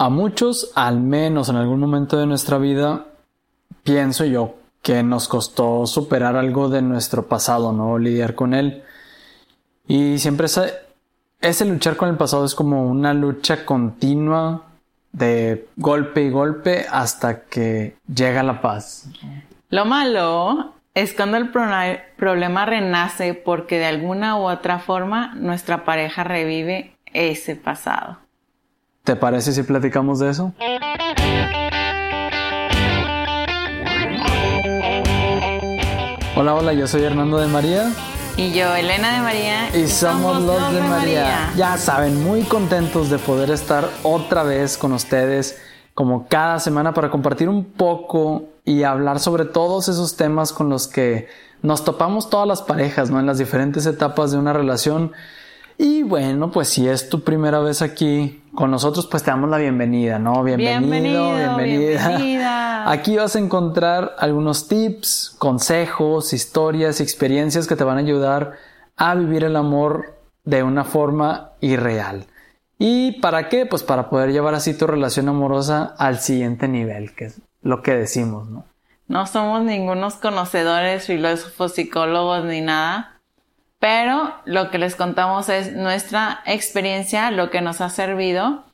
a muchos, al menos en algún momento de nuestra vida, pienso yo que nos costó superar algo de nuestro pasado, ¿no? Lidiar con él. Y siempre ese, luchar con el pasado es como una lucha continua de golpe y golpe hasta que llega la paz. Lo malo es cuando el problema renace porque de alguna u otra forma nuestra pareja revive ese pasado. ¿Te parece si platicamos de eso? Hola, hola, yo soy Hernando de María. Y yo, Elena de María. Y, somos, los de, María. Ya saben, muy contentos de poder estar otra vez con ustedes, como cada semana, para compartir un poco y hablar sobre todos esos temas con los que nos topamos todas las parejas, ¿no? En las diferentes etapas de una relación. Y bueno, pues si es tu primera vez aquí con nosotros, pues te damos la bienvenida, ¿no? Bienvenido, bienvenida. bienvenida. Aquí vas a encontrar algunos tips, consejos, historias, experiencias que te van a ayudar a vivir el amor de una forma irreal. ¿Y para qué? Pues para poder llevar así tu relación amorosa al siguiente nivel, que es lo que decimos, ¿no? No somos ningunos conocedores, filósofos, psicólogos ni nada pero lo que les contamos es nuestra experiencia, lo que nos ha servido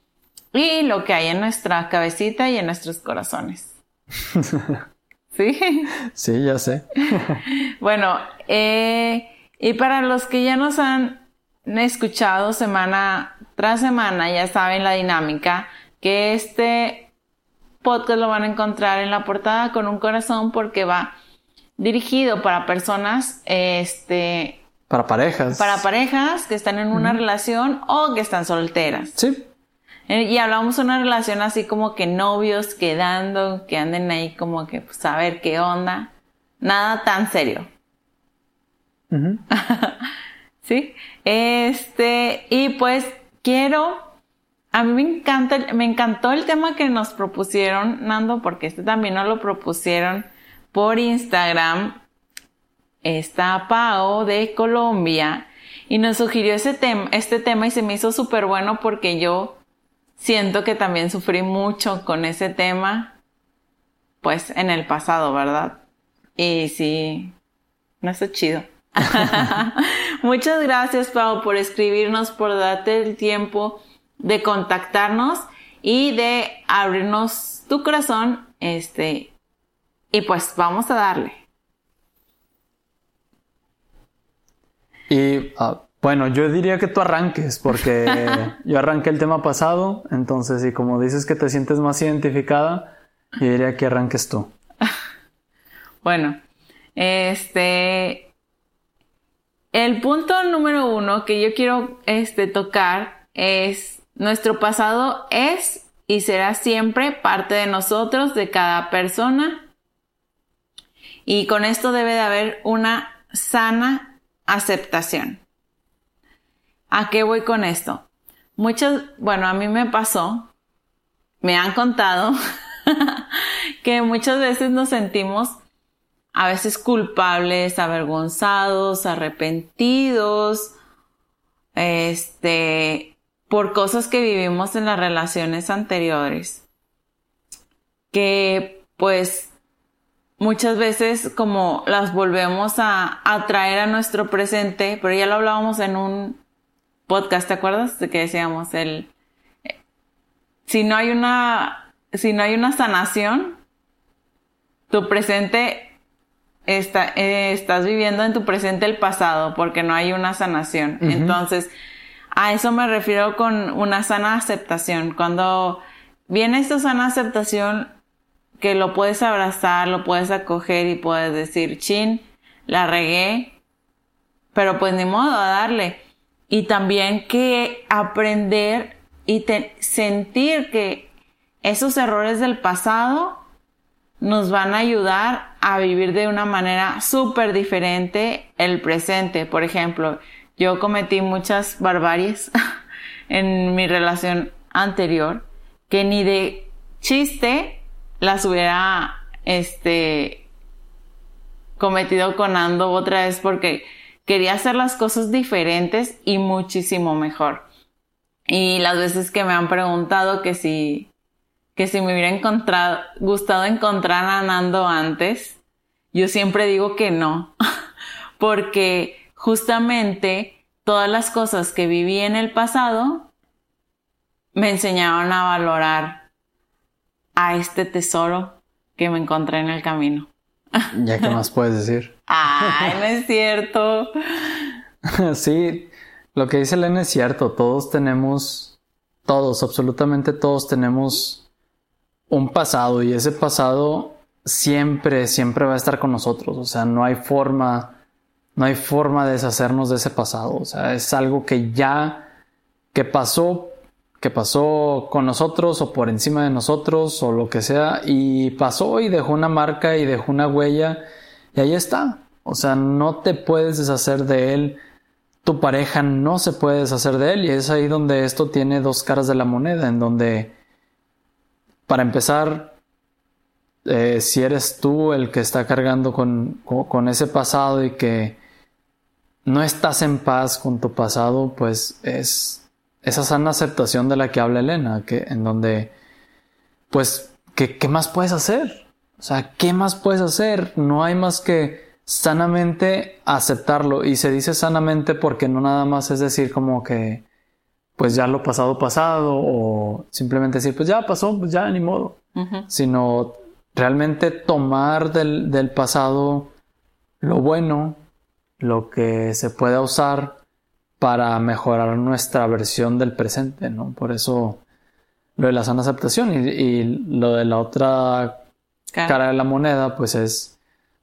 y lo que hay en nuestra cabecita y en nuestros corazones. ¿Sí? Sí, ya sé. bueno, eh, y para los que ya nos han escuchado semana tras semana, ya saben la dinámica, que este podcast lo van a encontrar en la portada con un corazón porque va dirigido para personas este, para parejas. Para parejas que están en una relación o que están solteras. Sí. Eh, y hablamos de una relación así como que novios quedando, que anden ahí como que pues a ver qué onda. Nada tan serio. sí. Este, y pues quiero, a mí me encanta, me encantó el tema que nos propusieron, Nando, porque este también nos lo propusieron por Instagram está Pao de Colombia y nos sugirió ese tema, este tema y se me hizo súper bueno porque yo siento que también sufrí mucho con ese tema, pues en el pasado, ¿verdad? Y sí, no está chido. Muchas gracias, Pau, por escribirnos, por darte el tiempo de contactarnos y de abrirnos tu corazón. Este, y pues vamos a darle. Y ah, bueno, yo diría que tú arranques, porque yo arranqué el tema pasado, entonces, y como dices que te sientes más identificada, yo diría que arranques tú. bueno, este. El punto número uno que yo quiero este, tocar es: nuestro pasado es y será siempre parte de nosotros, de cada persona. Y con esto debe de haber una sana aceptación. ¿A qué voy con esto? Muchos, bueno, a mí me pasó, me han contado que muchas veces nos sentimos a veces culpables, avergonzados, arrepentidos, este, por cosas que vivimos en las relaciones anteriores. Que pues muchas veces como las volvemos a, traer a nuestro presente, pero ya lo hablábamos en un podcast, ¿te acuerdas? De que decíamos el si no hay una si no hay una sanación, tu presente está, eh, estás viviendo en tu presente el pasado porque no hay una sanación. Entonces, a eso me refiero con una sana aceptación. Cuando viene esta sana aceptación, que lo puedes abrazar, lo puedes acoger y puedes decir, chin, la regué, pero pues ni modo a darle. Y también que aprender y sentir que esos errores del pasado nos van a ayudar a vivir de una manera súper diferente el presente. Por ejemplo, yo cometí muchas barbaries en mi relación anterior que ni de chiste las hubiera este cometido con Ando otra vez porque quería hacer las cosas diferentes y muchísimo mejor. Y las veces que me han preguntado que si que si me hubiera encontrado, gustado encontrar a Nando antes, yo siempre digo que no, porque justamente todas las cosas que viví en el pasado me enseñaron a valorar a este tesoro que me encontré en el camino. ¿Ya qué más puedes decir? Ay, no es cierto. sí, lo que dice Elena es cierto. Todos tenemos, todos, absolutamente todos tenemos un pasado y ese pasado siempre, siempre va a estar con nosotros. O sea, no hay forma, no hay forma de deshacernos de ese pasado. O sea, es algo que ya, que pasó, que pasó con nosotros o por encima de nosotros o lo que sea y pasó y dejó una marca y dejó una huella y ahí está. O sea, no te puedes deshacer de él. Tu pareja no se puede deshacer de él y es ahí donde esto tiene dos caras de la moneda, en donde para empezar, eh, si eres tú el que está cargando con, ese pasado y que no estás en paz con tu pasado, pues es esa sana aceptación de la que habla Elena, que, en donde, pues, ¿qué, ¿qué más puedes hacer? O sea, ¿qué más puedes hacer? No hay más que sanamente aceptarlo. Y se dice sanamente porque no nada más es decir como que, pues ya lo pasado pasado o simplemente decir, pues ya pasó, pues ya ni modo, sino realmente tomar del, del, pasado lo bueno, lo que se pueda usar para mejorar nuestra versión del presente, ¿no? Por eso lo de la sana aceptación y, lo de la otra cara de la moneda, pues es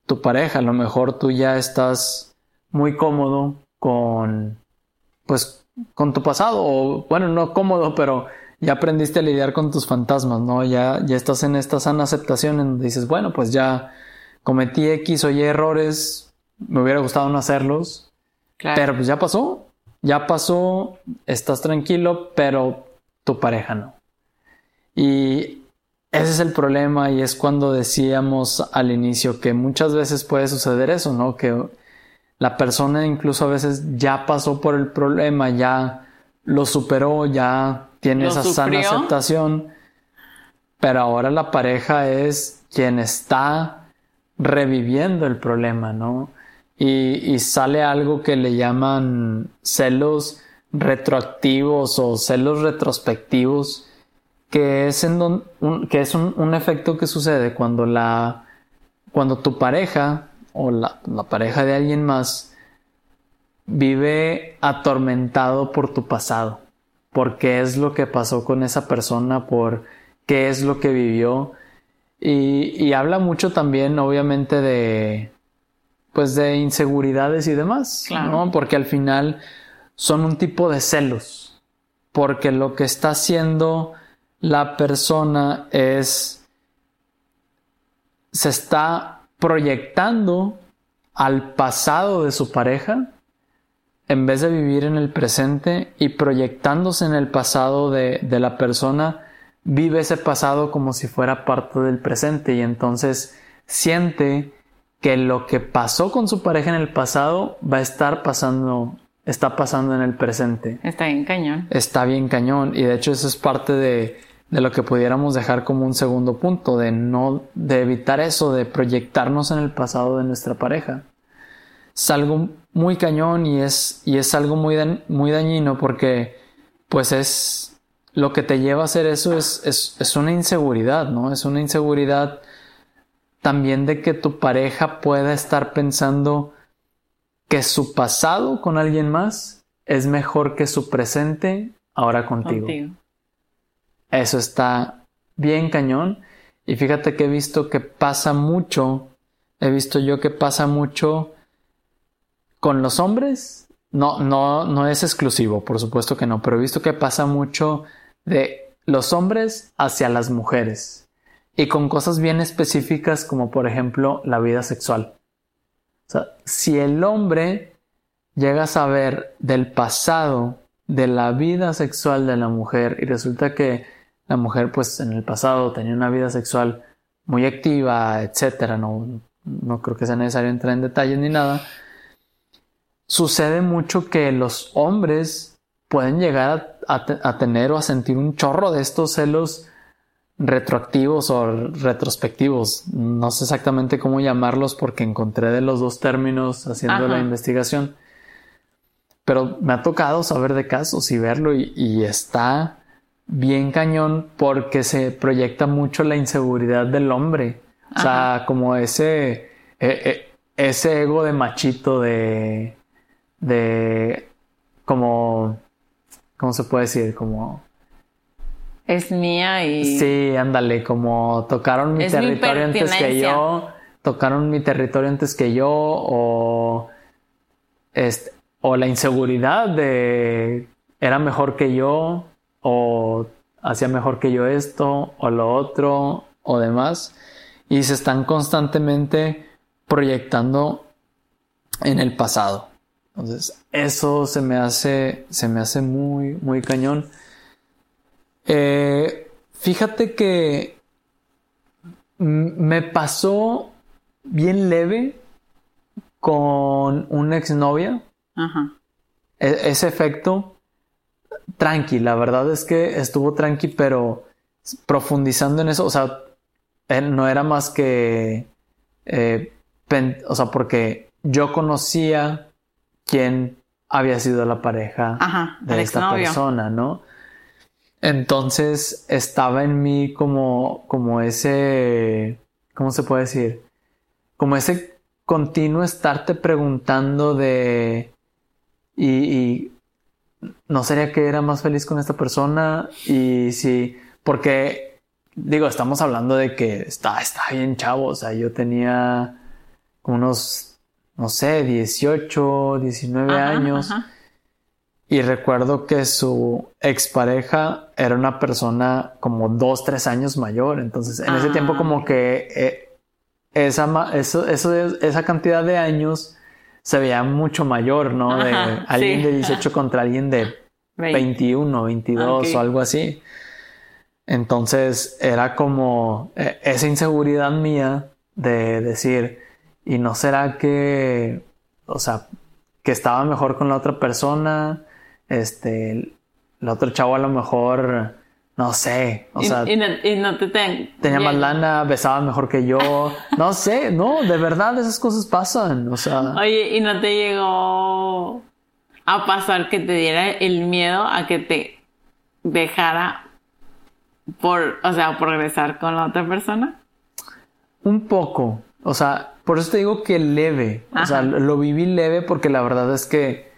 tu pareja. A lo mejor tú ya estás muy cómodo con, pues, con tu pasado, o bueno, no cómodo, pero ya aprendiste a lidiar con tus fantasmas, ¿no? Ya, ya estás en esta sana aceptación en donde dices, bueno, pues ya cometí X o Y errores, me hubiera gustado no hacerlos, pero pues ya pasó, ya pasó, estás tranquilo, pero tu pareja no. Y ese es el problema y es cuando decíamos al inicio que muchas veces puede suceder eso, ¿no? Que la persona incluso a veces ya pasó por el problema, ya lo superó, ya tiene esa sana aceptación, pero ahora la pareja es quien está reviviendo el problema, ¿no? Y, sale algo que le llaman celos retroactivos o celos retrospectivos, que es, en que es un, un, efecto que sucede cuando, la, cuando tu pareja o la, pareja de alguien más vive atormentado por tu pasado, por qué es lo que pasó con esa persona, por qué es lo que vivió. Y, habla mucho también, obviamente, de pues de inseguridades y demás, ¿no? Porque al final son un tipo de celos, porque lo que está haciendo la persona es se está proyectando al pasado de su pareja en vez de vivir en el presente y proyectándose en el pasado de, la persona, vive ese pasado como si fuera parte del presente y entonces siente que lo que pasó con su pareja en el pasado va a estar pasando, está pasando en el presente. Está bien cañón. Está bien cañón y de hecho eso es parte de, de lo que pudiéramos dejar como un segundo punto, de no, de evitar eso, de proyectarnos en el pasado de nuestra pareja. Es algo muy cañón y es, y es algo muy, muy dañino porque pues es lo que te lleva a hacer eso es, es, es una inseguridad, ¿no? Es una inseguridad también de que tu pareja pueda estar pensando que su pasado con alguien más es mejor que su presente ahora contigo. Eso está bien cañón. Y fíjate que he visto que pasa mucho, he visto yo que pasa mucho con los hombres. No, no, no es exclusivo, por supuesto que no, pero he visto que pasa mucho de los hombres hacia las mujeres. Y con cosas bien específicas como por ejemplo la vida sexual. O sea, si el hombre llega a saber del pasado de la vida sexual de la mujer y resulta que la mujer pues en el pasado tenía una vida sexual muy activa, etcétera, no, no creo que sea necesario entrar en detalles ni nada, sucede mucho que los hombres pueden llegar a, tener o a sentir un chorro de estos celos retroactivos o retrospectivos. No sé exactamente cómo llamarlos porque encontré de los dos términos haciendo la investigación. Pero me ha tocado saber de casos y verlo y, está bien cañón porque se proyecta mucho la inseguridad del hombre. O sea, como ese, e, e, ese ego de machito de, de, como, ¿cómo se puede decir? Como es mía y... Sí, ándale, como tocaron mi territorio antes que yo, tocaron mi territorio antes que yo, o, este, o la inseguridad de era mejor que yo, o hacía mejor que yo esto, o lo otro, o demás, y se están constantemente proyectando en el pasado. Entonces, eso se me hace, se me hace muy, muy cañón. Eh, fíjate que me pasó bien leve con una exnovia. Ajá. E, ese efecto, tranqui, la verdad es que estuvo tranqui, pero profundizando en eso, o sea, no era más que, eh, o sea, porque yo conocía quién había sido la pareja de esta persona, ¿no? Entonces estaba en mí como, como ese, ¿cómo se puede decir? Como ese continuo estarte preguntando de, y, no sería que era más feliz con esta persona y si, porque digo, estamos hablando de que está, está bien chavo, o sea, yo tenía unos, no sé, 18, 19 años. Y recuerdo que su expareja era una persona como dos, tres años mayor. Entonces, en ese tiempo, como ah. que eh, esa, eso, eso, esa cantidad de años se veía mucho mayor, ¿no? De alguien de 18 contra alguien de 21, 22 o algo así. Entonces, era como eh, esa inseguridad mía de decir, ¿y no será que, o sea, que estaba mejor con la otra persona? Este, el otro chavo a lo mejor, no sé, o sea, y, no, te tenía más lana, besaba mejor que yo, no sé, no, de verdad esas cosas pasan, o sea. Oye, ¿y no te llegó a pasar que te diera el miedo a que te dejara por, o sea, progresar con la otra persona? Un poco, o sea, por eso te digo que leve, o sea, lo viví leve porque la verdad es que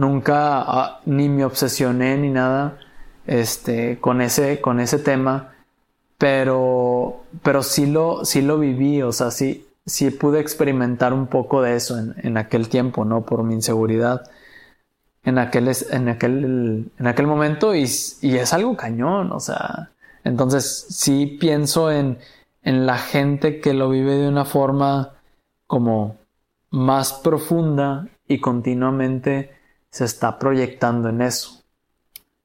nunca ah, ni me obsesioné ni nada este, con, ese, con ese tema, pero, pero sí, lo, sí lo viví, o sea, sí, sí pude experimentar un poco de eso en, en aquel tiempo, ¿no? Por mi inseguridad en aquel, en aquel, en aquel momento y, y es algo cañón, o sea, entonces sí pienso en, en la gente que lo vive de una forma como más profunda y continuamente se está proyectando en eso.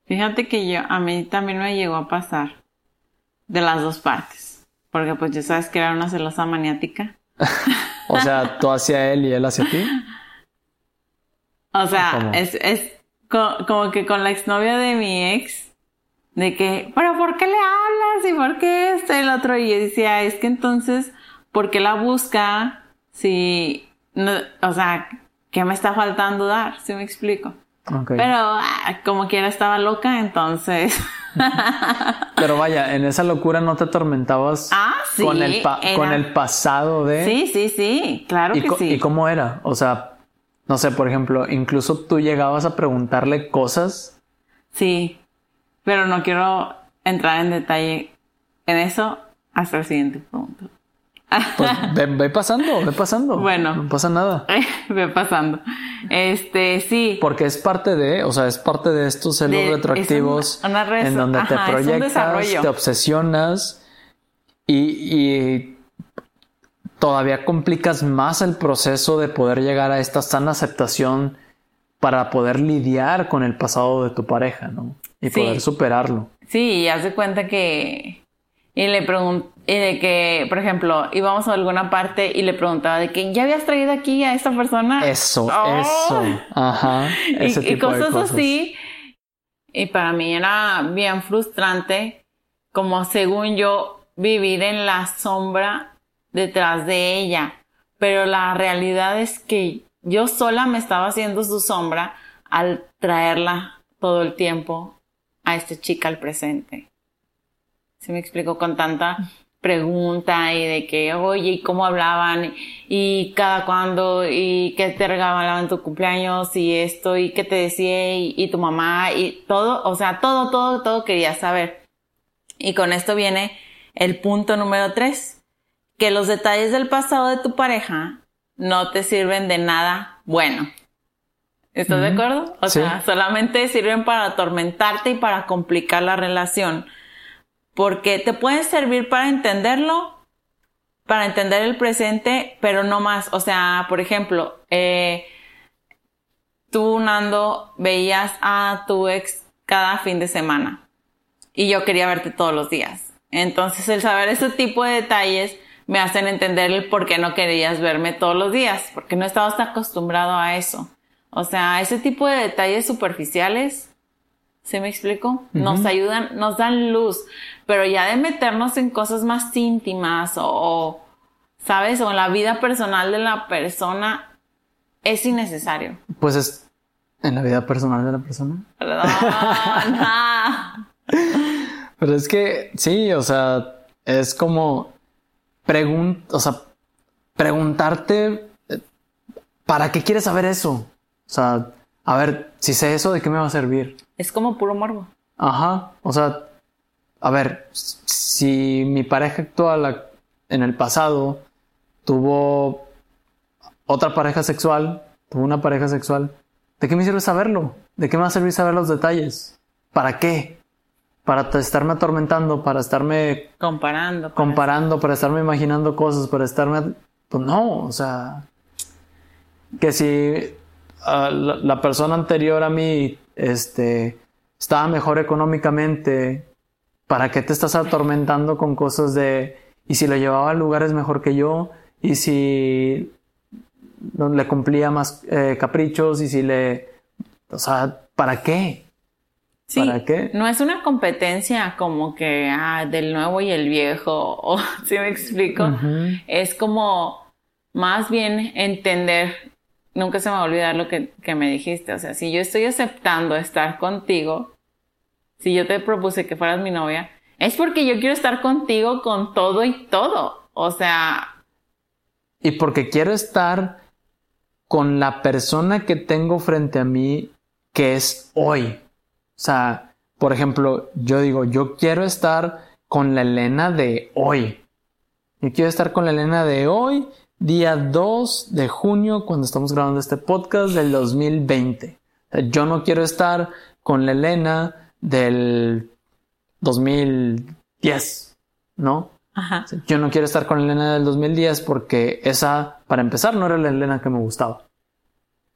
Fíjate que yo, a mí también me llegó a pasar de las dos partes, porque pues ya sabes que era una celosa maniática. o sea, tú hacia él y él hacia ti. O sea, es, es como que con la exnovia de mi ex, de que, pero ¿por qué le hablas? ¿Y por qué este el otro? Y yo decía, es que entonces, ¿por qué la busca? Si, no, o sea, ¿qué me está faltando dar? Si me explico. Pero ah, como quiera estaba loca, entonces. Pero vaya, en esa locura no te atormentabas ah, con, el con el pasado de. Sí, sí, sí, claro que sí. ¿Y cómo era? O sea, no sé, por ejemplo, incluso tú llegabas a preguntarle cosas. Sí, pero no quiero entrar en detalle en eso hasta el siguiente punto. Pues ve, pasando, ve pasando. Bueno. No pasa nada. ve pasando. Este, sí. Porque es parte de, o sea, es parte de estos celos retroactivos en donde te proyectas, te obsesionas y, todavía complicas más el proceso de poder llegar a esta sana aceptación para poder lidiar con el pasado de tu pareja, ¿no? Y poder superarlo. Sí, y haz de cuenta que y le pregunté, de que, por ejemplo, íbamos a alguna parte y le preguntaba de que ya habías traído aquí a esta persona. Eso, ¡Oh! eso. Ajá. Ese y, cosas, así. Y para mí era bien frustrante como según yo, vivir en la sombra detrás de ella. Pero la realidad es que yo sola me estaba haciendo su sombra al traerla todo el tiempo a esta chica al presente. ¿Se me explico? Con tanta pregunta y de que, oye, ¿y cómo hablaban? ¿Y cada cuándo? ¿Y qué te regalaban tu cumpleaños? ¿Y esto? ¿Y qué te decía? ¿Y, y tu mamá? Y todo, o sea, todo, todo, todo quería saber. Y con esto viene el punto número tres, que los detalles del pasado de tu pareja no te sirven de nada bueno. ¿Estás de acuerdo? O sea, solamente sirven para atormentarte y para complicar la relación. Porque te pueden servir para entenderlo, para entender el presente, pero no más. O sea, por ejemplo, eh, tú, Nando, veías a tu ex cada fin de semana y yo quería verte todos los días. Entonces, el saber ese tipo de detalles me hacen entender el por qué no querías verme todos los días, porque no estabas acostumbrado a eso. O sea, ese tipo de detalles superficiales, ¿se me explico? Nos ayudan, nos dan luz, pero ya de meternos en cosas más íntimas o, ¿sabes? O en la vida personal de la persona, es innecesario. Pues es en la vida personal de la persona. Perdón, Pero es que sí, o sea, es como o sea, preguntarte eh, ¿para qué quieres saber eso? O sea, a ver, si sé eso, ¿de qué me va a servir? Es como puro morbo. Ajá, o sea, a ver, si mi pareja actual en el pasado tuvo otra pareja sexual, tuvo una pareja sexual, ¿de qué me sirve saberlo? ¿De qué me va a servir saber los detalles? ¿Para qué? para estarme atormentando, para estarme comparando, para comparando, para estarme imaginando cosas, para estarme, pues no, o sea, que si ah, la, persona anterior a mí, este, estaba mejor económicamente, ¿para qué te estás atormentando con cosas de, y si lo llevaba a lugares mejor que yo, y si le cumplía más eh, caprichos, y si le, o sea, ¿para qué? Sí, No es una competencia como que ah, del nuevo y el viejo, o si me explico. Es como más bien entender. Nunca se me va a olvidar lo que, que me dijiste. O sea, si yo estoy aceptando estar contigo, si yo te propuse que fueras mi novia, es porque yo quiero estar contigo con todo y todo. O sea. Y porque quiero estar con la persona que tengo frente a mí, que es hoy. O sea, por ejemplo, yo digo, yo quiero estar con la Elena de hoy. Yo quiero estar con la Elena de hoy, día 2 de junio, cuando estamos grabando este podcast del 2020. O sea, yo no quiero estar con la Elena del 2010, ¿no? Ajá. yo no quiero estar con la Elena del 2010 porque esa, para empezar, no era la Elena que me gustaba.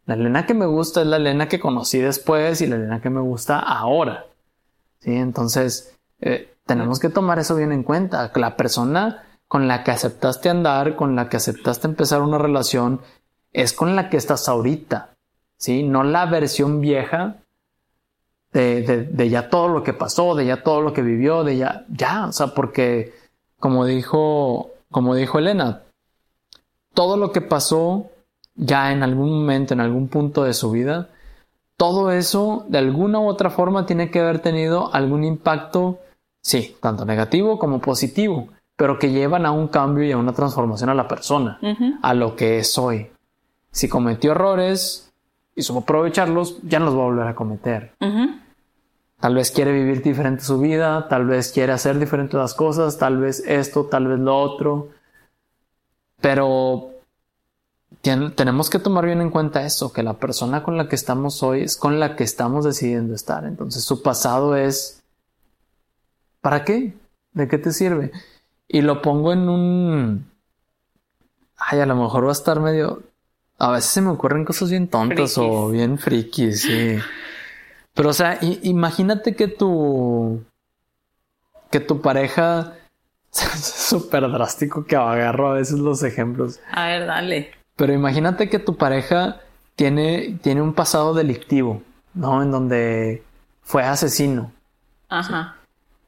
La Elena que me gusta es la Elena que conocí después y la Elena que me gusta ahora. ¿Sí? Entonces, eh, tenemos que tomar eso bien en cuenta. La persona con la que aceptaste andar, con la que aceptaste empezar una relación, es con la que estás ahorita. ¿Sí? No la versión vieja de, de, ya todo lo que pasó, de ya todo lo que vivió, de ya, ya, o sea, porque como dijo, como dijo Elena, todo lo que pasó ya en algún momento, en algún punto de su vida, todo eso de alguna u otra forma tiene que haber tenido algún impacto, sí, tanto negativo como positivo, pero que llevan a un cambio y a una transformación a la persona, a lo que es hoy. Si cometió errores y supo aprovecharlos, ya no los va a volver a cometer. Tal vez quiere vivir diferente su vida, tal vez quiere hacer diferentes las cosas, tal vez esto, tal vez lo otro. Pero tenemos que tomar bien en cuenta eso, que la persona con la que estamos hoy es con la que estamos decidiendo estar. Entonces su pasado es, ¿para qué? ¿De qué te sirve? Y lo pongo en un... Ay, a lo mejor va a estar medio... A veces se me ocurren cosas bien tontas o bien frikis, sí. Pero o sea, imagínate que tu... que tu pareja... es súper drástico que agarro a veces los ejemplos. A ver, dale. Pero imagínate que tu pareja tiene, tiene un pasado delictivo, ¿no? En donde fue asesino. Ajá.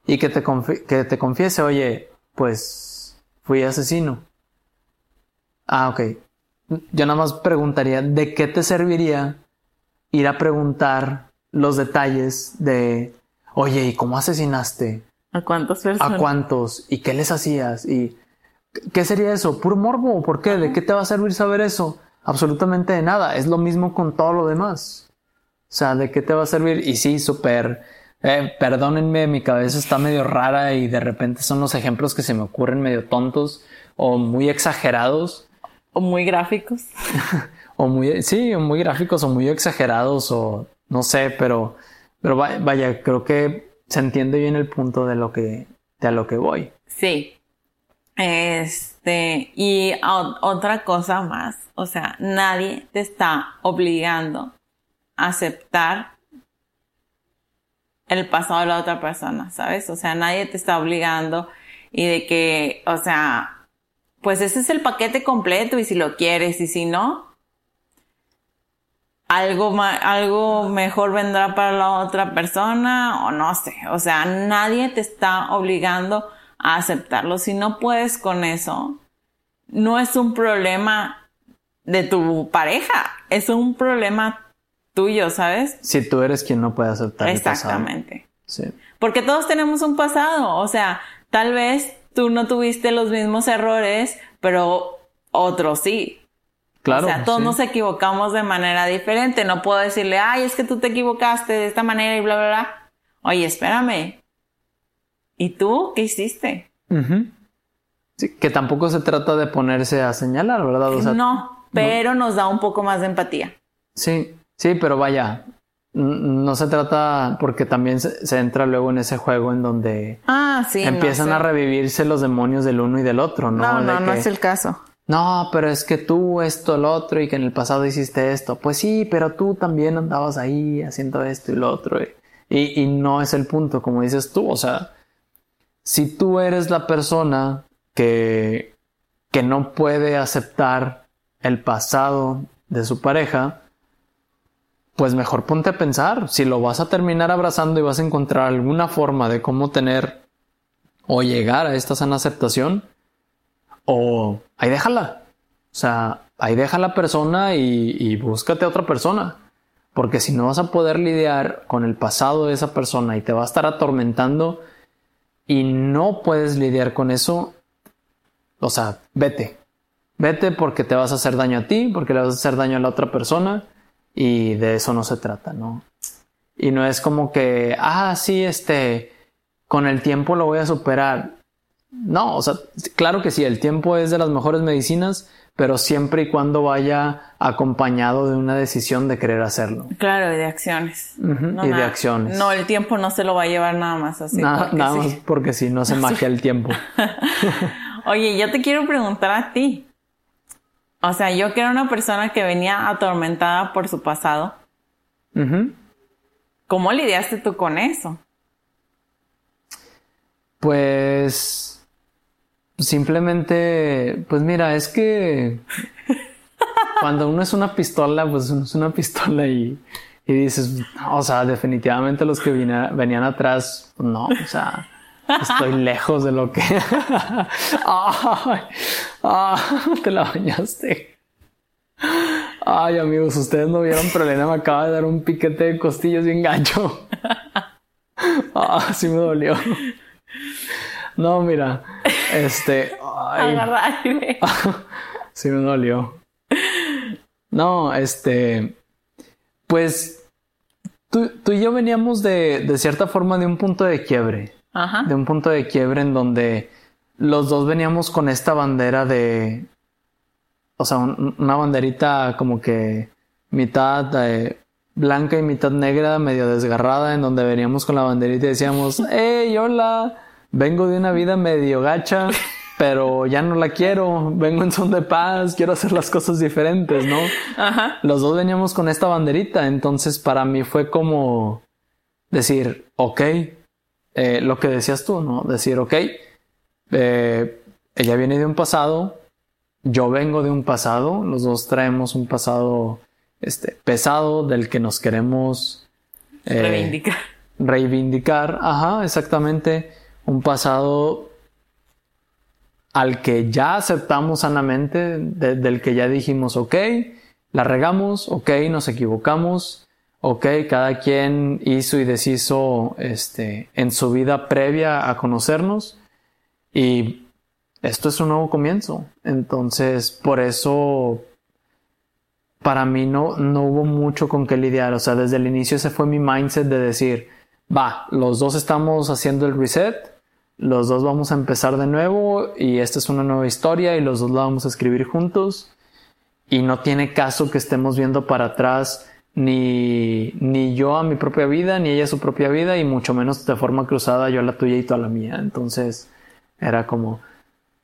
y que te, que te confiese, oye, pues fui asesino. Ah, ok. Yo nada más preguntaría, ¿de qué te serviría ir a preguntar los detalles de, oye, ¿y cómo asesinaste? ¿A cuántas personas? ¿A cuántos? ¿Y qué les hacías? ¿Y qué sería eso? ¿Puro morbo? ¿Por qué? ¿De qué te va a servir saber eso? Absolutamente de nada. Es lo mismo con todo lo demás. O sea, ¿de qué te va a servir? Y sí, súper... Eh, perdónenme, mi cabeza está medio rara y de repente son los ejemplos que se me ocurren medio tontos o muy exagerados. O muy gráficos. o muy, sí, muy gráficos o muy exagerados o no sé, pero, pero vaya, creo que se entiende bien el punto de lo que, de a lo que voy. Sí. Este, y otra cosa más, o sea, nadie te está obligando a aceptar el pasado de la otra persona, ¿sabes? O sea, nadie te está obligando y de que, o sea, pues ese es el paquete completo y si lo quieres y si no, algo, algo mejor vendrá para la otra persona o no sé. O sea, nadie te está obligando a aceptarlo. Si no puedes con eso, no es un problema de tu pareja, es un problema tuyo, ¿sabes? Si tú eres quien no puede aceptar. Exactamente. Sí. Porque todos tenemos un pasado, o sea, tal vez tú no tuviste los mismos errores, pero otros sí. Claro. O sea, todos nos equivocamos de manera diferente. No puedo decirle, ay, es que tú te equivocaste de esta manera y bla, bla, bla. Oye, espérame. ¿Y tú qué hiciste? Sí, que tampoco se trata de ponerse a señalar, ¿verdad? O sea, no, pero nos da un poco más de empatía. Sí, sí, pero vaya, no se trata porque también se, entra luego en ese juego en donde ah, sí, empiezan a revivirse los demonios del uno y del otro, ¿no? No, no, no es el caso no, pero es que tú esto, lo otro y que en el pasado hiciste esto. Pues sí, pero tú también andabas ahí haciendo esto y lo otro. Y, no es el punto, como dices tú. O sea, si tú eres la persona que, que no puede aceptar el pasado de su pareja, pues mejor ponte a pensar si lo vas a terminar abrazando y vas a encontrar alguna forma de cómo tener o llegar a esta sana aceptación o ahí déjala. O sea, ahí deja la persona y, búscate a otra persona. Porque si no vas a poder lidiar con el pasado de esa persona y te va a estar atormentando y no puedes lidiar con eso, o sea, vete. Vete porque te vas a hacer daño a ti, porque le vas a hacer daño a la otra persona y de eso no se trata, ¿no? Y no es como que, ah, sí, este, con el tiempo lo voy a superar. No, o sea, claro que sí, el tiempo es de las mejores medicinas, pero siempre y cuando vaya acompañado de una decisión de querer hacerlo. Claro, y de acciones. y de acciones. No, el tiempo no se lo va a llevar nada más así. nada más porque sí, no se magia el tiempo. Oye, yo te quiero preguntar a ti. O sea, yo que era una persona que venía atormentada por su pasado. ¿Cómo lidiaste tú con eso? Pues Simplemente, pues mira, es que cuando uno es una pistola, pues uno es una pistola y, dices, o sea, definitivamente los que venían atrás, no, o sea, estoy lejos de lo que... Ay, te la bañaste. Ay, amigos, ustedes no vieron, pero Elena me acaba de dar un piquete de costillas y engancho. Ah, sí me dolió. No, mira, este. Ay, sí me dolió. No, este. Pues. Tú, y yo veníamos de, de, cierta forma de un punto de quiebre. Ajá. De un punto de quiebre en donde los dos veníamos con esta bandera de. O sea, una banderita como que mitad de blanca y mitad negra, medio desgarrada, en donde veníamos con la banderita y decíamos, ¡Hey, hola! vengo de una vida medio gacha, pero ya no la quiero, vengo en son de paz, quiero hacer las cosas diferentes, ¿no? Ajá. Los dos veníamos con esta banderita, entonces para mí fue como decir, ok, eh, lo que decías tú, ¿no? Decir, ok, eh, ella viene de un pasado, yo vengo de un pasado, los dos traemos un pasado este, pesado del que nos queremos eh, reivindicar reivindicar, ajá, exactamente, un pasado al que ya aceptamos sanamente, del que ya dijimos, ok, la regamos, ok, nos equivocamos, ok, cada quien hizo y deshizo este, en su vida previa a conocernos y esto es un nuevo comienzo. Entonces, por eso para mí no, no hubo mucho con qué lidiar. O sea, desde el inicio ese fue mi mindset de decir, va, los dos estamos haciendo el reset, los dos vamos a empezar de nuevo y esta es una nueva historia y los dos la vamos a escribir juntos. Y no tiene caso que estemos viendo para atrás ni, ni yo a mi propia vida, ni ella a su propia vida, y mucho menos de forma cruzada yo a la tuya y tú a la mía. Entonces era como,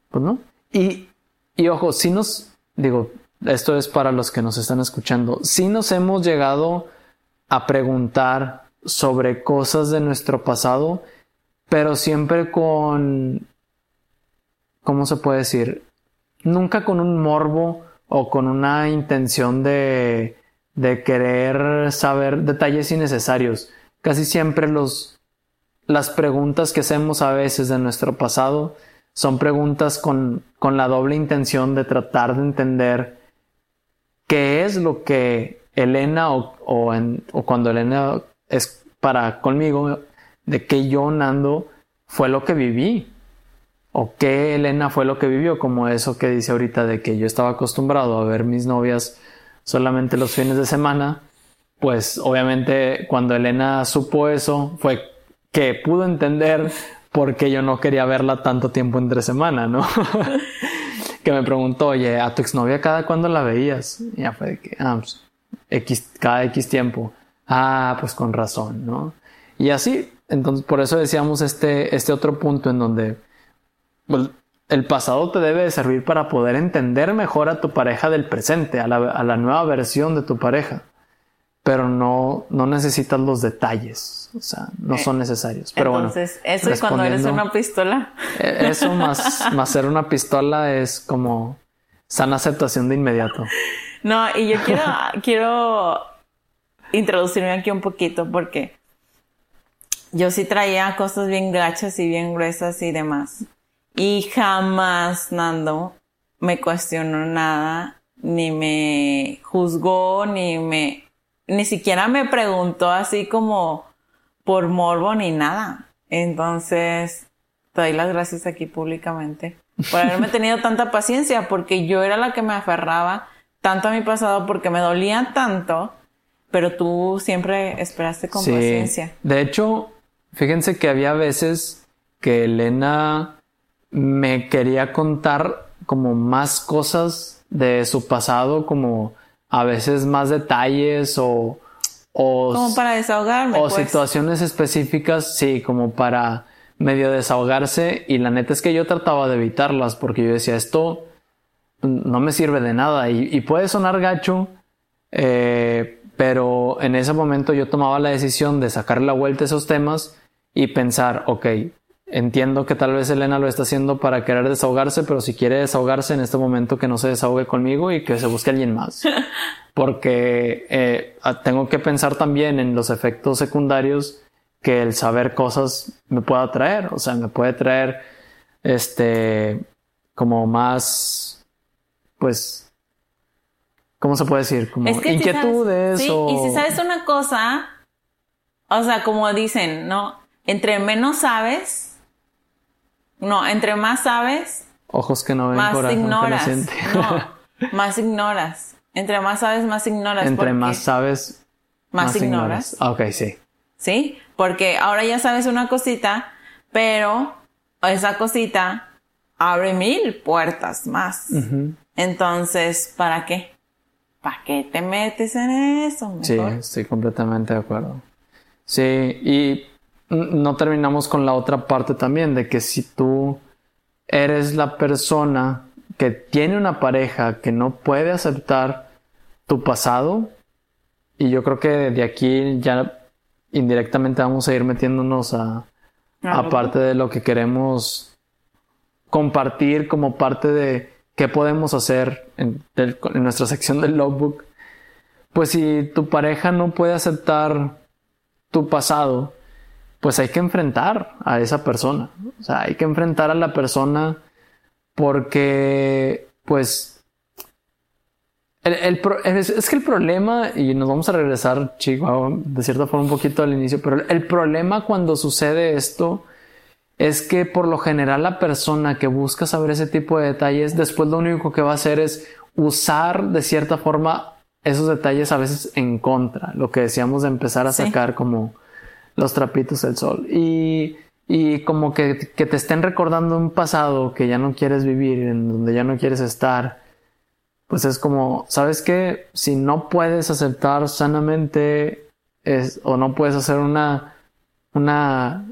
pues no. Y, y ojo, si nos, digo, esto es para los que nos están escuchando, si nos hemos llegado a preguntar sobre cosas de nuestro pasado, pero siempre con, ¿cómo se puede decir? Nunca con un morbo o con una intención de, de querer saber detalles innecesarios. Casi siempre los, las preguntas que hacemos a veces de nuestro pasado son preguntas con, con la doble intención de tratar de entender qué es lo que Elena o, o, en, o cuando Elena es para conmigo, de que yo, Nando, fue lo que viví. O que Elena fue lo que vivió, como eso que dice ahorita de que yo estaba acostumbrado a ver mis novias solamente los fines de semana. Pues obviamente cuando Elena supo eso fue que pudo entender por qué yo no quería verla tanto tiempo entre semana, ¿no? que me preguntó, oye, ¿a tu exnovia cada cuándo la veías? Y ya fue de que, ah, pues, X, cada X tiempo. Ah, pues con razón, ¿no? Y así, entonces por eso decíamos este, este otro punto en donde pues, el pasado te debe de servir para poder entender mejor a tu pareja del presente, a la, a la nueva versión de tu pareja. Pero no, no necesitas los detalles, o sea, no son necesarios. Pero entonces, eso es cuando eres una pistola. Eh, eso más, más ser una pistola es como sana aceptación de inmediato. No, y yo quiero, quiero introducirme aquí un poquito porque yo sí traía cosas bien gachas y bien gruesas y demás. Y jamás Nando me cuestionó nada, ni me juzgó, ni me, ni siquiera me preguntó así como por morbo ni nada. Entonces, te doy las gracias aquí públicamente por haberme tenido tanta paciencia, porque yo era la que me aferraba tanto a mi pasado porque me dolía tanto, pero tú siempre esperaste con paciencia. De hecho, Fíjense que había veces que Elena me quería contar como más cosas de su pasado, como a veces más detalles o... o como para desahogarme. O pues. situaciones específicas, sí, como para medio desahogarse y la neta es que yo trataba de evitarlas porque yo decía esto no me sirve de nada y, puede sonar gacho, eh, pero en ese momento yo tomaba la decisión de sacar la vuelta a esos temas y pensar, ok, entiendo que tal vez Elena lo está haciendo para querer desahogarse, pero si quiere desahogarse en este momento que no se desahogue conmigo y que se busque alguien más. Porque eh, tengo que pensar también en los efectos secundarios que el saber cosas me pueda traer. O sea, me puede traer este como más, pues, ¿cómo se puede decir? Como inquietudes. sí, y si sabes una cosa, o sea, como dicen, ¿no? entre menos sabes, no, entre más sabes, ojos que no ven, más ignoras. no, más ignoras. Entre más sabes, más ignoras. Entre más sabes, más, ignoras. ignoras. Ok, sí. Sí, porque ahora ya sabes una cosita, pero esa cosita abre mil puertas más. Entonces, ¿para qué? ¿Para qué te metes en eso? Sí, estoy completamente de acuerdo. Sí, y no terminamos con la otra parte también, de que si tú eres la persona que tiene una pareja que no puede aceptar tu pasado, y yo creo que de aquí ya indirectamente vamos a ir metiéndonos a, parte de lo que queremos compartir como parte de qué podemos hacer en, en nuestra sección del logbook. Pues si tu pareja no puede aceptar tu pasado, pues hay que enfrentar a esa persona. O sea, hay que enfrentar a la persona porque, pues, el, es, que el problema, y nos vamos a regresar, chico, de cierta forma un poquito al inicio, pero el problema cuando sucede esto es que por lo general la persona que busca saber ese tipo de detalles, después lo único que va a hacer es usar de cierta forma esos detalles a veces en contra, lo que decíamos de empezar a sacar como los trapitos del sol. Y, y como que, que, te estén recordando un pasado que ya no quieres vivir, en donde ya no quieres estar, pues es como, ¿sabes qué? Si no puedes aceptar sanamente es, o no puedes hacer una, una,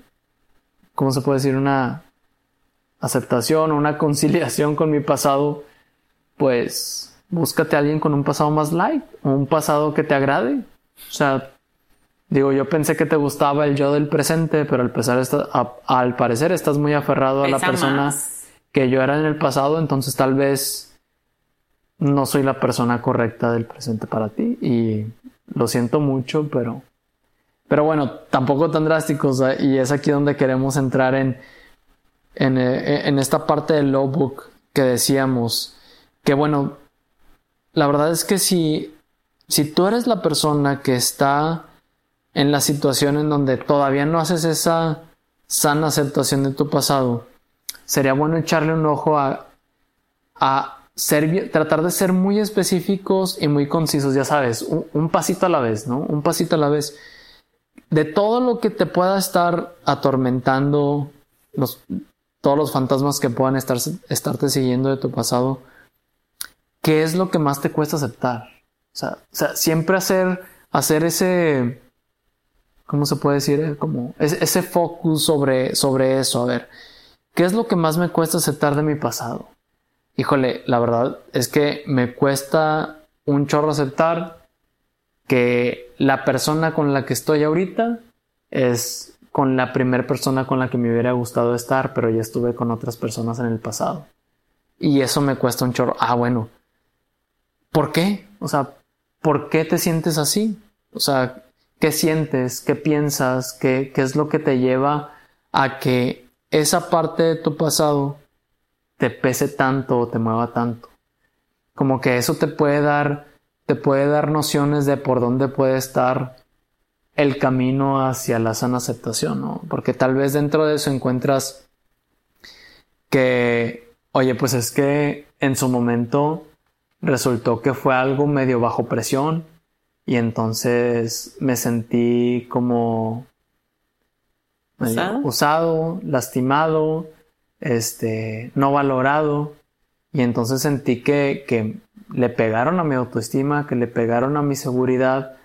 ¿cómo se puede decir? Una aceptación una conciliación con mi pasado, pues búscate a alguien con un pasado más light un pasado que te agrade. O sea, digo, yo pensé que te gustaba el yo del presente, pero al, pesar al parecer estás muy aferrado a la persona que yo era en el pasado, entonces tal vez no soy la persona correcta del presente para ti y lo siento mucho, pero pero bueno, tampoco tan drásticos y es aquí donde queremos entrar en en, eh, en esta parte del low book que decíamos que bueno, la verdad es que si, si tú eres la persona que está en la situación en donde todavía no haces esa sana aceptación de tu pasado, sería bueno echarle un ojo a, a ser, tratar de ser muy específicos y muy concisos, ya sabes, un, pasito a la vez, ¿no? Un pasito a la vez. De todo lo que te pueda estar atormentando, todos los fantasmas que puedan estar, estarte siguiendo de tu pasado, ¿qué es lo que más te cuesta aceptar? O sea, siempre hacer, hacer ese, ¿cómo se puede decir? Como ese, focus sobre, sobre eso. A ver, ¿qué es lo que más me cuesta aceptar de mi pasado? Híjole, la verdad es que me cuesta un chorro aceptar que la persona con la que estoy ahorita es con la primera persona con la que me hubiera gustado estar, pero ya estuve con otras personas en el pasado. Y eso me cuesta un chorro. Ah, bueno, ¿Por qué? O sea, ¿por qué te sientes así? O sea, ¿qué sientes? ¿Qué piensas? ¿Qué, qué es lo que te lleva a que esa parte de tu pasado te pese tanto o te mueva tanto? Como que eso te puede dar, te puede dar nociones de por dónde puede estar el camino hacia la sana aceptación, ¿no? Porque tal vez dentro de eso encuentras que, oye, pues es que en su momento resultó que fue algo medio bajo presión y entonces me sentí como ¿Usado? lastimado, este, no valorado y entonces sentí que, que le pegaron a mi autoestima, que le pegaron a mi seguridad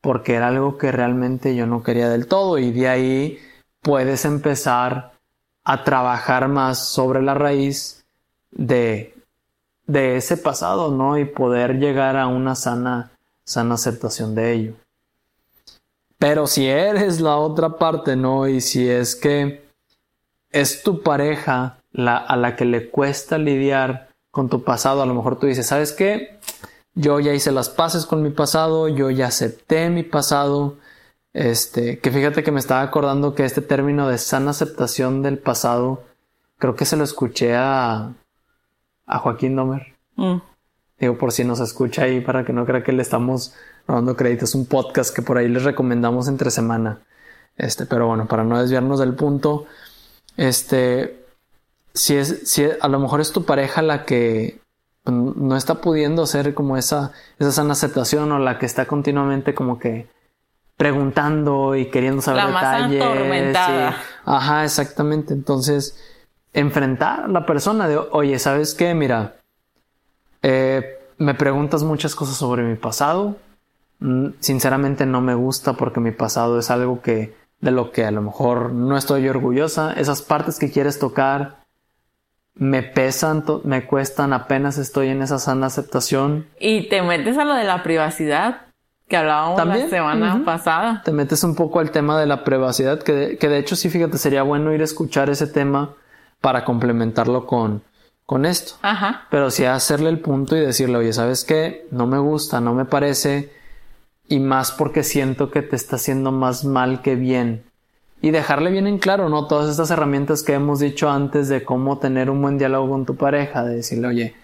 porque era algo que realmente yo no quería del todo y de ahí puedes empezar a trabajar más sobre la raíz de de ese pasado, ¿no? Y poder llegar a una sana, sana aceptación de ello. Pero si eres la otra parte, ¿no? Y si es que es tu pareja a la que le cuesta lidiar con tu pasado, a lo mejor tú dices, ¿sabes qué? Yo ya hice las paces con mi pasado, yo ya acepté mi pasado. Este, que fíjate que me estaba acordando que este término de sana aceptación del pasado, creo que se lo escuché a, a Joaquín Domer. Mm. Digo, por si nos escucha ahí, para que no crea que le estamos dando crédito. Es un podcast que por ahí les recomendamos entre semana. Este, pero bueno, para no desviarnos del punto, este, si es, si a lo mejor es tu pareja la que no está pudiendo hacer como esa, esa sana aceptación o la que está continuamente como que preguntando y queriendo saber la detalles. ajá, exactamente. Entonces, enfrentar a la persona de, oye, ¿sabes qué? Mira, eh, me preguntas muchas cosas sobre mi pasado. Mm, sinceramente no me gusta porque mi pasado es algo que de lo que a lo mejor no estoy orgullosa. Esas partes que quieres tocar me pesan, me cuestan, apenas estoy en esa sana aceptación. Y te metes a lo de la privacidad que hablábamos la semana pasada. Te metes un poco al tema de la privacidad, que que de hecho sí, fíjate, sería bueno ir a escuchar ese tema para complementarlo con, con esto. Ajá. Pero sí hacerle el punto y decirle, oye, ¿sabes qué? No me gusta, no me parece. Y más porque siento que te está haciendo más mal que bien. y dejarle bien en claro, ¿no? Todas estas herramientas que hemos dicho antes de cómo tener un buen diálogo con tu pareja, de decirle, oye,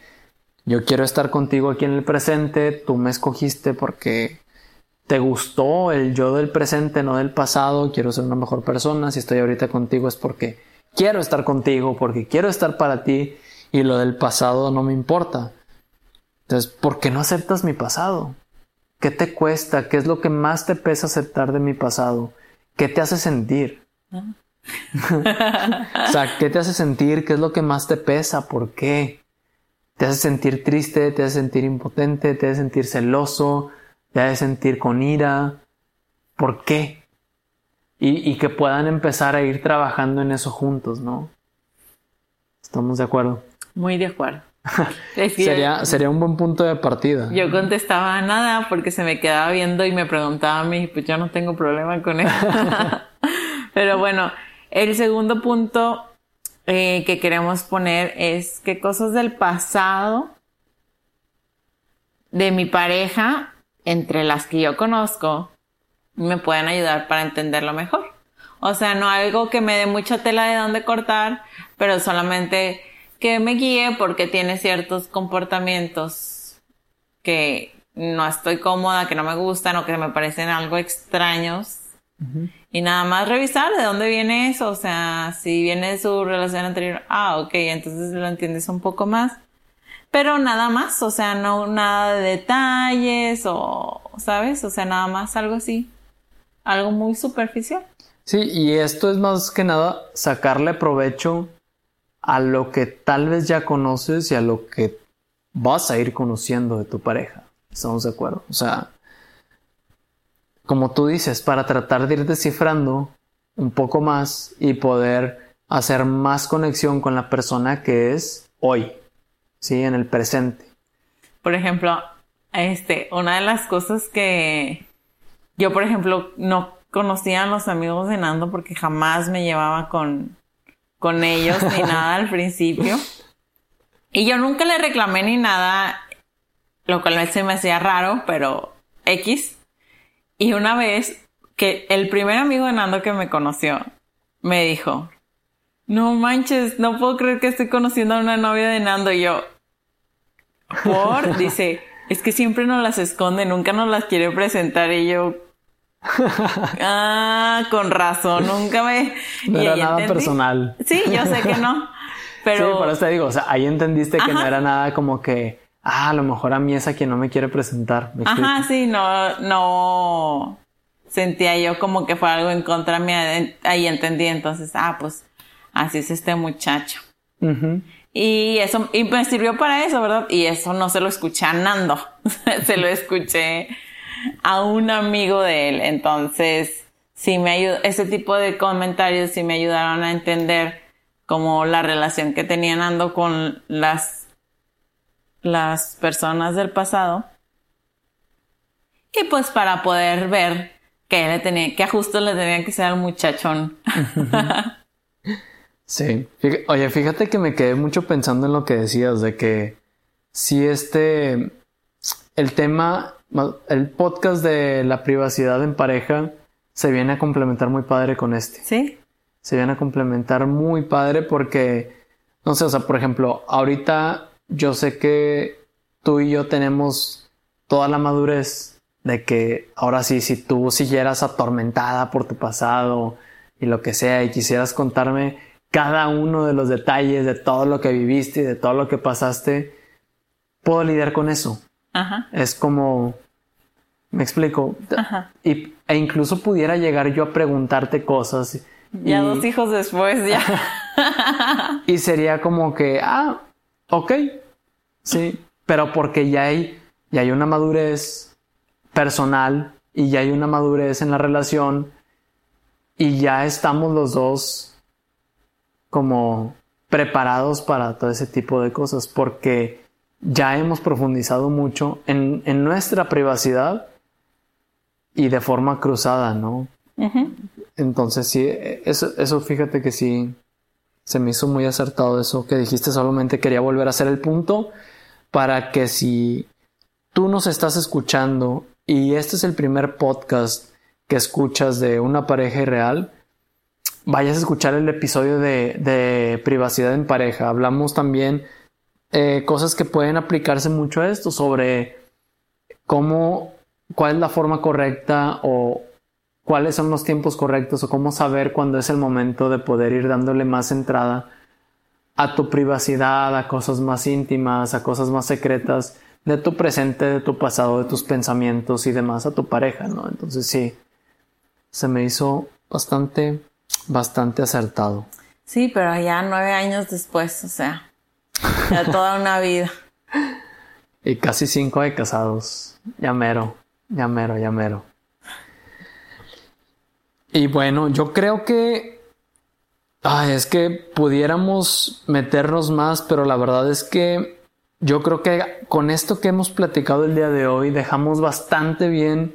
yo quiero estar contigo aquí en el presente, tú me escogiste porque te gustó el yo del presente, no del pasado, quiero ser una mejor persona, si estoy ahorita contigo es porque quiero estar contigo, porque quiero estar para ti y lo del pasado no me importa. Entonces, ¿por qué no aceptas mi pasado? ¿Qué te cuesta? ¿Qué es lo que más te pesa aceptar de mi pasado? ¿Qué te hace sentir? o sea, ¿qué te hace sentir? ¿Qué es lo que más te pesa? ¿Por qué? ¿Te hace sentir triste? ¿Te hace sentir impotente? ¿Te hace sentir celoso? ¿Te hace sentir con ira? ¿Por qué? Y, y que puedan empezar a ir trabajando en eso juntos, ¿no? ¿Estamos de acuerdo? Muy de acuerdo. sería, sería un buen punto de partida. Yo contestaba nada porque se me quedaba viendo y me preguntaba a mí, pues yo no tengo problema con eso. Pero bueno, el segundo punto eh, que queremos poner es que cosas del pasado de mi pareja, entre las que yo conozco, me pueden ayudar para entenderlo mejor. O sea, no algo que me dé mucha tela de dónde cortar, pero solamente que me guíe porque tiene ciertos comportamientos que no estoy cómoda, que no me gustan o que me parecen algo extraños. Y nada más revisar de dónde viene eso. O sea, si viene de su relación anterior, ah, ok, entonces lo entiendes un poco más. Pero nada más, o sea, no nada de detalles o, ¿sabes? O sea, nada más algo así. Algo muy superficial. Sí, y esto es más que nada sacarle provecho a lo que tal vez ya conoces y a lo que vas a ir conociendo de tu pareja. ¿Estamos de acuerdo? O sea, como tú dices, para tratar de ir descifrando un poco más y poder hacer más conexión con la persona que es hoy, ¿sí? En el presente. Por ejemplo, este, una de las cosas que yo, por ejemplo, no conocía a los amigos de Nando porque jamás me llevaba con, con ellos ni nada al principio. Y yo nunca le reclamé ni nada, lo cual se me hacía raro, pero X. Y una vez que el primer amigo de Nando que me conoció me dijo, no manches, no puedo creer que estoy conociendo a una novia de Nando. Y yo, por, dice, es que siempre nos las esconde, nunca nos las quiere presentar. Y yo, ah, con razón, nunca me. No era nada personal. Sí, yo sé que no. Pero. Sí, por eso te digo, o sea, ahí entendiste que no era nada como que, ah, a lo mejor a mí es a quien no me quiere presentar. Ajá, sí, no, no sentía yo como que fue algo en contra mía. Ahí entendí, entonces, ah, pues así es este muchacho. Y eso, y me sirvió para eso, ¿verdad? Y eso no se lo escuché a Nando, se lo escuché a un amigo de él. Entonces, sí me ayudó, ese tipo de comentarios sí me ayudaron a entender como la relación que tenía Nando con las, las personas del pasado. Y pues para poder ver que le tenía, que justo le tenía que ser al muchachón. sí. Oye, fíjate que me quedé mucho pensando en lo que decías, de que si este, el tema el podcast de la privacidad en pareja se viene a complementar muy padre con este. Sí. Se viene a complementar muy padre porque, no sé, o sea, por ejemplo, ahorita yo sé que tú y yo tenemos toda la madurez de que ahora sí, si tú siguieras atormentada por tu pasado y lo que sea y quisieras contarme cada uno de los detalles de todo lo que viviste y de todo lo que pasaste, puedo lidiar con eso. Ajá. Es como, me explico, Ajá. Y, e incluso pudiera llegar yo a preguntarte cosas. Ya dos hijos después, ya. y sería como que, ah, ok, sí, pero porque ya hay, ya hay una madurez personal y ya hay una madurez en la relación y ya estamos los dos como preparados para todo ese tipo de cosas porque ya hemos profundizado mucho en, nuestra privacidad y de forma cruzada, ¿no? Entonces sí, eso, eso fíjate que sí, se me hizo muy acertado eso que dijiste, solamente quería volver a hacer el punto para que si tú nos estás escuchando y este es el primer podcast que escuchas de una pareja irreal, vayas a escuchar el episodio de, privacidad en pareja. Hablamos también eh, cosas que pueden aplicarse mucho a esto sobre cómo, cuál es la forma correcta o cuáles son los tiempos correctos o cómo saber cuándo es el momento de poder ir dándole más entrada a tu privacidad, a cosas más íntimas, a cosas más secretas de tu presente, de tu pasado, de tus pensamientos y demás a tu pareja, ¿no? Entonces sí, se me hizo bastante, bastante acertado. Sí, pero ya nueve años después, o sea, ya toda una vida. Y casi cinco de casados. Ya mero, ya mero, ya mero. Y bueno, yo creo que. Es que pudiéramos meternos más, pero la verdad es que yo creo que con esto que hemos platicado el día de hoy dejamos bastante bien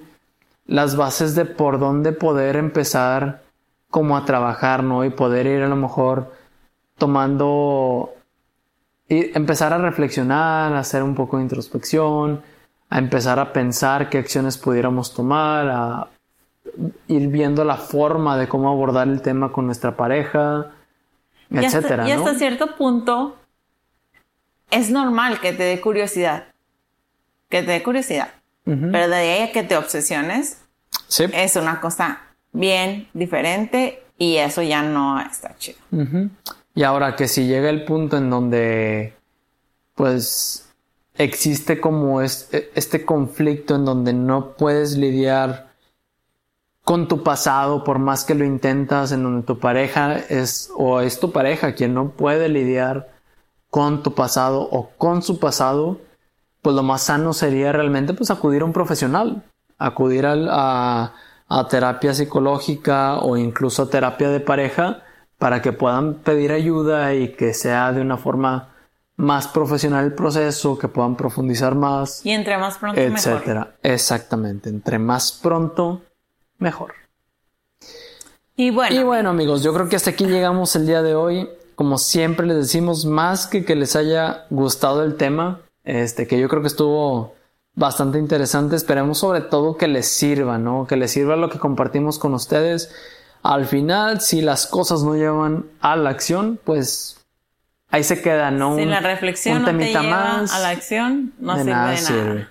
las bases de por dónde poder empezar como a trabajar, ¿no? Y poder ir a lo mejor tomando y empezar a reflexionar, a hacer un poco de introspección, a empezar a pensar qué acciones pudiéramos tomar, a ir viendo la forma de cómo abordar el tema con nuestra pareja, etcétera. y hasta cierto punto es normal que te dé curiosidad, que te dé curiosidad, pero de ahí a que te obsesiones es una cosa bien diferente y eso ya no está chido. Y ahora que si llega el punto en donde pues existe como este conflicto en donde no puedes lidiar con tu pasado por más que lo intentas, en donde tu pareja es o es tu pareja quien no puede lidiar con tu pasado o con su pasado, pues lo más sano sería realmente pues acudir a un profesional, acudir a, a terapia psicológica o incluso a terapia de pareja para que puedan pedir ayuda y que sea de una forma más profesional el proceso, que puedan profundizar más. Y entre más pronto etcétera. Exactamente, entre más pronto mejor. Y bueno. Y bueno, amigos, yo creo que hasta aquí llegamos el día de hoy como siempre les decimos, más que que les haya gustado el tema, este, que yo creo que estuvo bastante interesante, esperemos sobre todo que les sirva, ¿no? Que les sirva lo que compartimos con ustedes. Al final, si las cosas no llevan a la acción, pues ahí se queda, ¿no? Si la reflexión no te lleva a la acción, no sirve nada de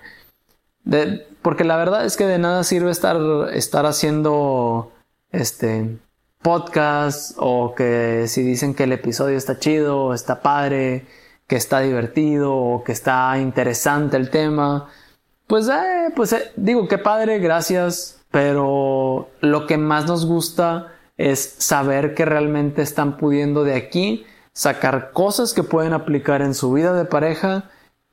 nada. porque la verdad es que de nada sirve estar, estar haciendo este podcast o que si dicen que el episodio está chido, está padre, que está divertido o que está interesante el tema, pues, eh, pues eh, digo que padre, gracias, pero lo que más nos gusta es saber que realmente están pudiendo de aquí sacar cosas que pueden aplicar en su vida de pareja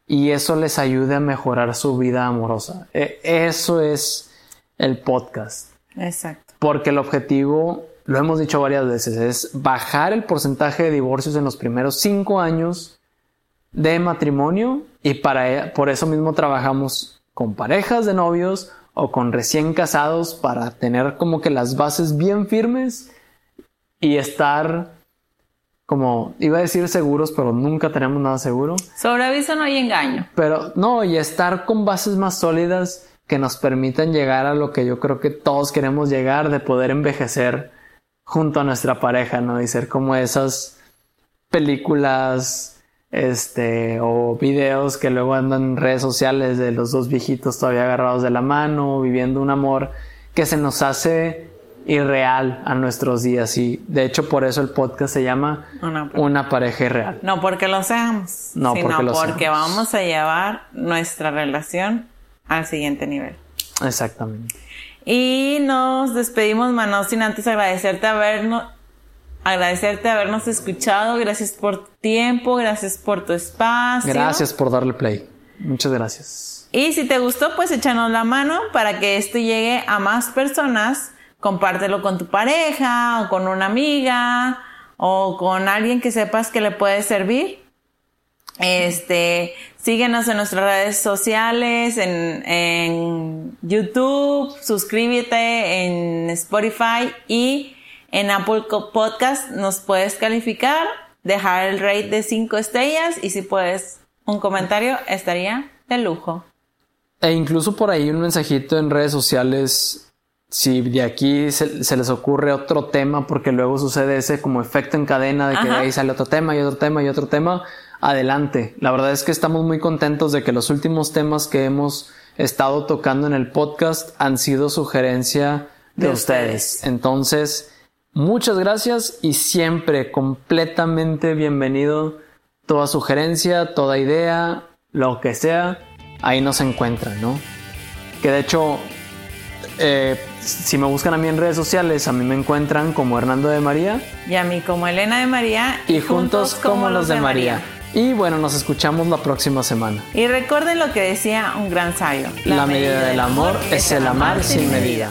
y eso les ayude a mejorar su vida amorosa. E, eso es el podcast. Exacto. Porque el objetivo lo hemos dicho varias veces, es bajar el porcentaje de divorcios en los primeros cinco años de matrimonio y para, e, por eso mismo trabajamos con parejas de novios o con recién casados para tener como que las bases bien firmes y estar como, iba a decir seguros, pero nunca tenemos nada seguro. Sobre aviso no hay engaño. Pero no, y estar con bases más sólidas que nos permitan llegar a lo que yo creo que todos queremos llegar, de poder envejecer junto a nuestra pareja, ¿no? Y ser como esas películas, este, o videos que luego andan en redes sociales de los dos viejitos todavía agarrados de la mano, viviendo un amor que se nos hace irreal a nuestros días y de hecho por eso el podcast se llama Una, pareja irreal. No porque lo seamos, no sino porque, porque vamos a llevar nuestra relación al siguiente nivel. Exactamente. Y nos despedimos, Manos, sin antes agradecerte habernos, agradecerte habernos escuchado. Gracias por tu tiempo, gracias por tu espacio. Gracias por darle play. Muchas gracias. Y si te gustó, pues échanos la mano para que esto llegue a más personas. Compártelo con tu pareja o con una amiga o con alguien que sepas que le puede servir. Este, síguenos en nuestras redes sociales, en, YouTube, suscríbete en Spotify y en Apple Podcast nos puedes calificar, dejar el rate de 5 estrellas y si puedes un comentario estaría de lujo. E incluso por ahí un mensajito en redes sociales si de aquí se, les ocurre otro tema, porque luego sucede ese como efecto en cadena de que ahí sale otro tema y otro tema y otro tema, adelante. La verdad es que estamos muy contentos de que los últimos temas que hemos estado tocando en el podcast han sido sugerencia de, ustedes. Entonces, muchas gracias y siempre completamente bienvenido. Toda sugerencia, toda idea, lo que sea, ahí nos encuentran, ¿no? Que de hecho, eh, si me buscan a mí en redes sociales, a mí me encuentran como Hernando de María. Y a mí como Elena de María. Y, juntos, como, los de, María. Y bueno, nos escuchamos la próxima semana. Y recuerden lo que decía un gran sabio. La, medida, del amor es el amar sin medida.